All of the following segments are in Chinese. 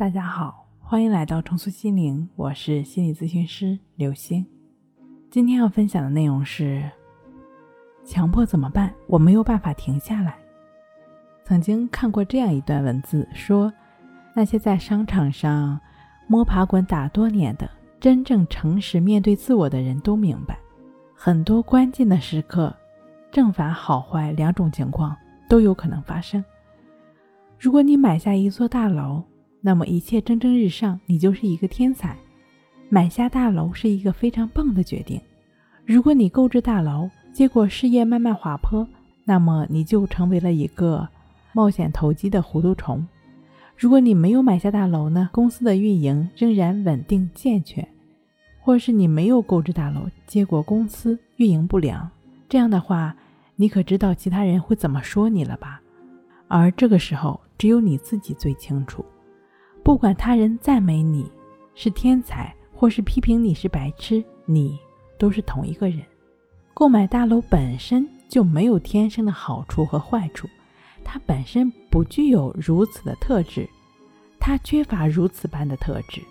大家好，欢迎来到重塑心灵，我是心理咨询师刘星。今天要分享的内容是：强迫怎么办？我没有办法停下来。曾经看过这样一段文字，说那些在商场上摸爬滚打多年的、真正诚实面对自我的人都明白，很多关键的时刻，正反好坏两种情况都有可能发生。如果你买下一座大楼，那么一切蒸蒸日上，你就是一个天才。买下大楼是一个非常棒的决定。如果你购置大楼，结果事业慢慢滑坡，那么你就成为了一个冒险投机的糊涂虫。如果你没有买下大楼呢？公司的运营仍然稳定健全，或是你没有购置大楼，结果公司运营不良，这样的话，你可知道其他人会怎么说你了吧？而这个时候，只有你自己最清楚。不管他人赞美你是天才，或是批评你是白痴，你都是同一个人。购买大楼本身就没有天生的好处和坏处，它本身不具有如此的特质，它缺乏如此般的特质。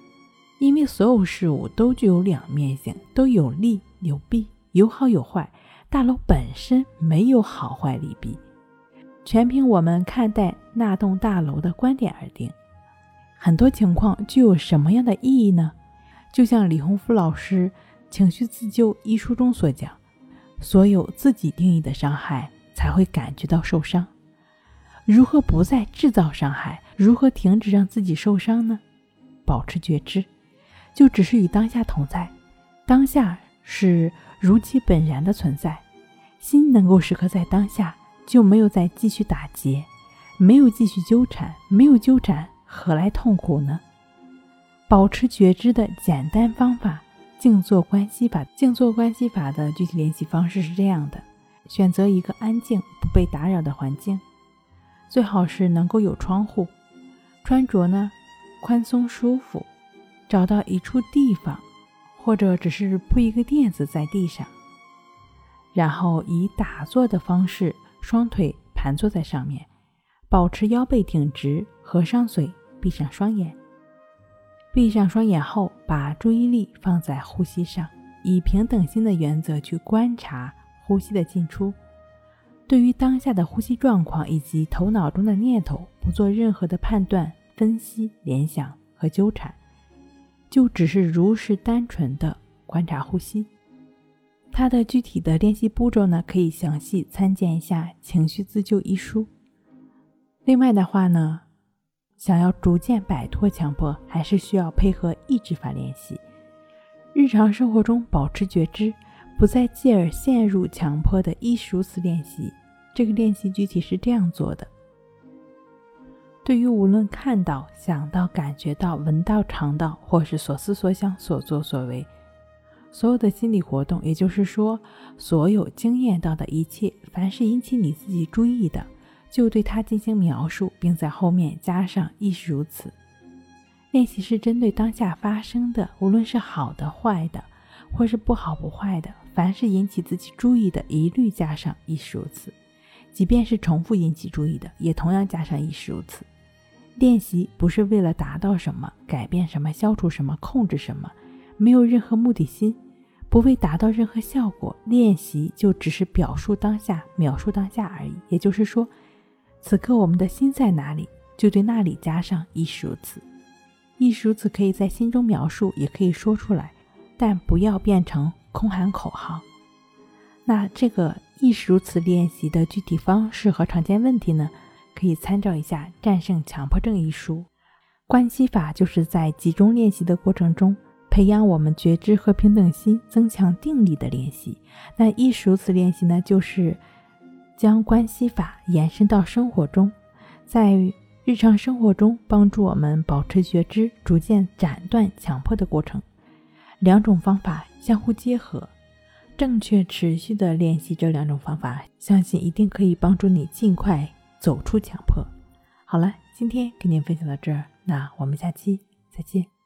因为所有事物都具有两面性，都有利有弊，有好有坏。大楼本身没有好坏利弊，全凭我们看待那栋大楼的观点而定。很多情况具有什么样的意义呢？就像李洪福老师《情绪自救》一书中所讲，所有自己定义的伤害才会感觉到受伤。如何不再制造伤害？如何停止让自己受伤呢？保持觉知，就只是与当下同在。当下是如其本然的存在，心能够时刻在当下，就没有再继续打结，没有继续纠缠，没有纠缠。何来痛苦呢？保持觉知的简单方法，静坐观息法。静坐观息法的具体练习方式是这样的：选择一个安静、不被打扰的环境，最好是能够有窗户。穿着呢宽松舒服，找到一处地方，或者只是铺一个垫子在地上，然后以打坐的方式，双腿盘坐在上面，保持腰背挺直，合上嘴。闭上双眼，闭上双眼后，把注意力放在呼吸上，以平等心的原则去观察呼吸的进出。对于当下的呼吸状况以及头脑中的念头，不做任何的判断、分析、联想和纠缠，就只是如实单纯的观察呼吸。它的具体的练习步骤呢，可以详细参见一下《情绪自救》一书。另外的话呢。想要逐渐摆脱强迫，还是需要配合意志法练习。日常生活中保持觉知，不再继而陷入强迫的亦是如此练习。这个练习具体是这样做的：对于无论看到、想到、感觉到、闻到、尝到，或是所思所想、所作所为，所有的心理活动，也就是说，所有经验到的一切，凡是引起你自己注意的。就对它进行描述，并在后面加上“亦是如此”。练习是针对当下发生的，无论是好的、坏的，或是不好不坏的，凡是引起自己注意的，一律加上“亦是如此”。即便是重复引起注意的，也同样加上“亦是如此”。练习不是为了达到什么、改变什么、消除什么、控制什么，没有任何目的心，不为达到任何效果。练习就只是表述当下、描述当下而已。也就是说。此刻我们的心在哪里，就对那里加上“亦是如此”。亦是如此可以在心中描述，也可以说出来，但不要变成空喊口号。那这个“亦是如此”练习的具体方式和常见问题呢？可以参照一下《战胜强迫症》一书。关系法就是在集中练习的过程中，培养我们觉知和平等心，增强定力的练习。那“亦是如此”练习呢，就是。将关系法延伸到生活中，在日常生活中帮助我们保持觉知，逐渐斩断强迫的过程。两种方法相互结合，正确持续的练习这两种方法，相信一定可以帮助你尽快走出强迫。好了，今天跟您分享到这儿，那我们下期再见。